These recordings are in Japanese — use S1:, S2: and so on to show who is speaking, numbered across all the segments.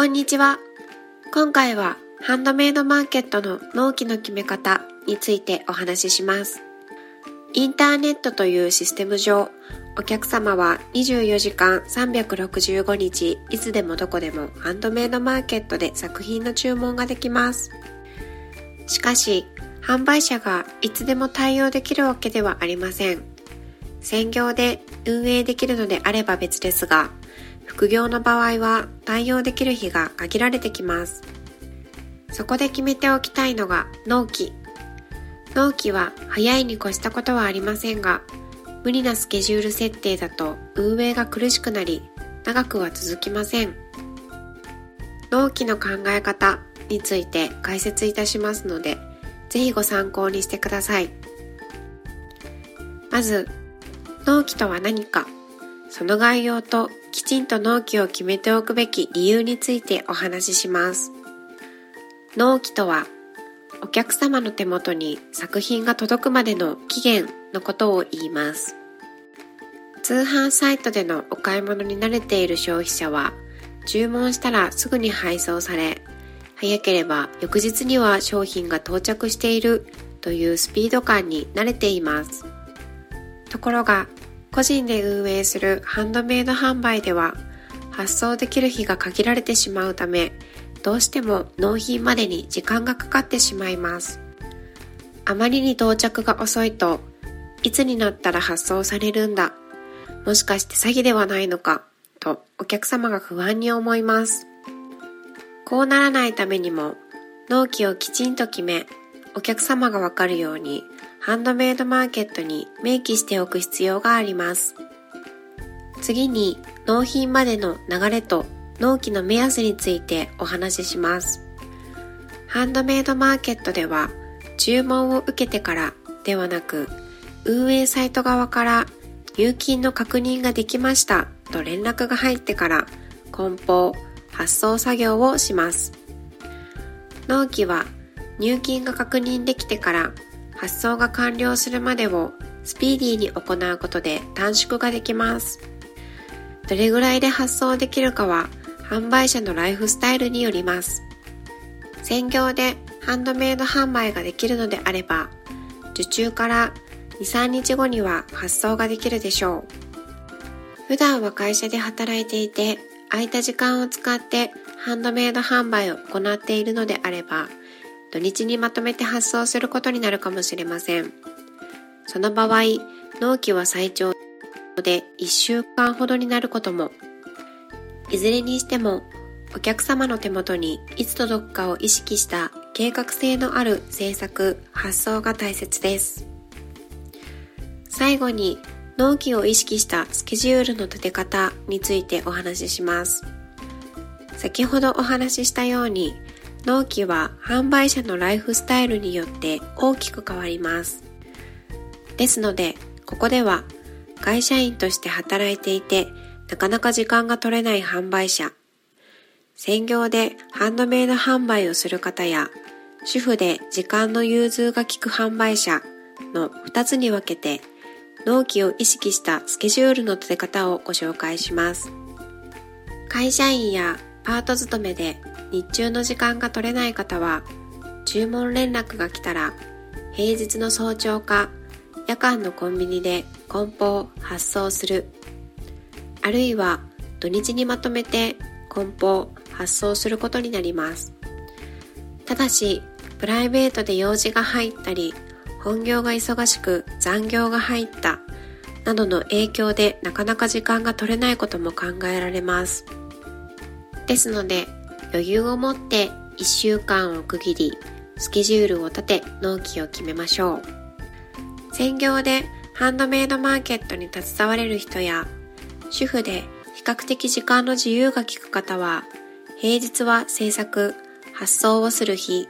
S1: こんにちは。今回はハンドメイドマーケットの納期の決め方についてお話しします。インターネットというシステム上、お客様は24時間365日いつでもどこでもハンドメイドマーケットで作品の注文ができます。しかし、販売者がいつでも対応できるわけではありません。専業で運営できるのであれば別ですが、副業の場合は対応できる日が限られてきます。そこで決めておきたいのが納期。納期は早いに越したことはありませんが、無理なスケジュール設定だと運営が苦しくなり、長くは続きません。納期の考え方について解説いたしますので、ぜひご参考にしてください。まず、納期とは何か、その概要ときちんと納期を決めておくべき理由についてお話しします。納期とは、お客様の手元に作品が届くまでの期限のことを言います。通販サイトでのお買い物に慣れている消費者は、注文したらすぐに配送され、早ければ翌日には商品が到着しているというスピード感に慣れています。ところが個人で運営するハンドメイド販売では発送できる日が限られてしまうためどうしても納品までに時間がかかってしまいます。あまりに到着が遅いといつになったら発送されるんだもしかして詐欺ではないのかとお客様が不安に思います。こうならないためにも納期をきちんと決めお客様がわかるようにハンドメイドマーケットに明記しておく必要があります。次に納品までの流れと納期の目安についてお話しします。ハンドメイドマーケットでは注文を受けてからではなく運営サイト側から入金の確認ができましたと連絡が入ってから梱包、発送作業をします。納期は入金が確認できてから発送が完了するまでをスピーディーに行うことで短縮ができます。どれぐらいで発送できるかは販売者のライフスタイルによります。専業でハンドメイド販売ができるのであれば、受注から2、3日後には発送ができるでしょう。普段は会社で働いていて、空いた時間を使ってハンドメイド販売を行っているのであれば、土日にまとめて発送することになるかもしれません。その場合、納期は最長で1週間ほどになることも。いずれにしても、お客様の手元にいつ届くかを意識した計画性のある制作、発送が大切です。最後に、納期を意識したスケジュールの立て方についてお話しします。先ほどお話ししたように、納期は販売者のライフスタイルによって大きく変わります。ですので、ここでは会社員として働いていてなかなか時間が取れない販売者、専業でハンドメイド販売をする方や主婦で時間の融通が利く販売者の2つに分けて納期を意識したスケジュールの立て方をご紹介します。会社員やパート勤めで日中の時間が取れない方は注文連絡が来たら平日の早朝か夜間のコンビニで梱包発送する。あるいは土日にまとめて梱包発送することになります。ただしプライベートで用事が入ったり本業が忙しく残業が入ったなどの影響でなかなか時間が取れないことも考えられます。ですので余裕を持って1週間を区切りスケジュールを立て納期を決めましょう。専業でハンドメイドマーケットに携われる人や主婦で比較的時間の自由が利く方は平日は制作発送をする日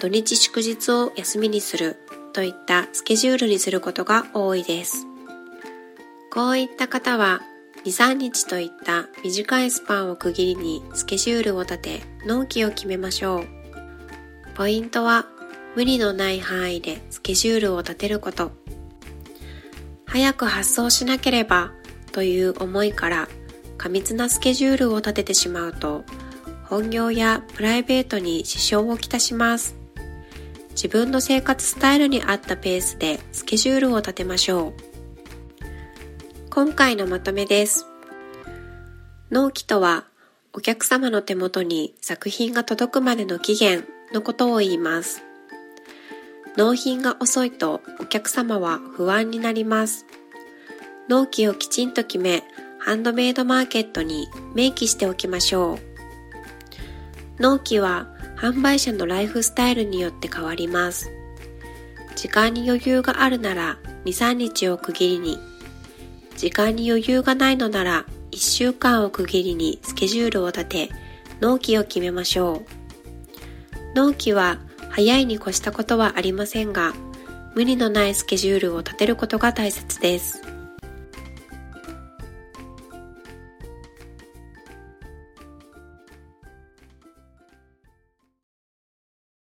S1: 土日祝日を休みにするといったスケジュールにすることが多いです。こういった方は2、3日といった短いスパンを区切りにスケジュールを立て納期を決めましょう。ポイントは無理のない範囲でスケジュールを立てること。早く発送しなければという思いから過密なスケジュールを立ててしまうと本業やプライベートに支障をきたします。自分の生活スタイルに合ったペースでスケジュールを立てましょう。今回のまとめです。納期とは、お客様の手元に作品が届くまでの期限のことを言います。納品が遅いとお客様は不安になります。納期をきちんと決め、ハンドメイドマーケットに明記しておきましょう。納期は販売者のライフスタイルによって変わります。時間に余裕があるなら2、3日を区切りに、時間に余裕がないのなら1週間を区切りにスケジュールを立て、納期を決めましょう。納期は早いに越したことはありませんが、無理のないスケジュールを立てることが大切です。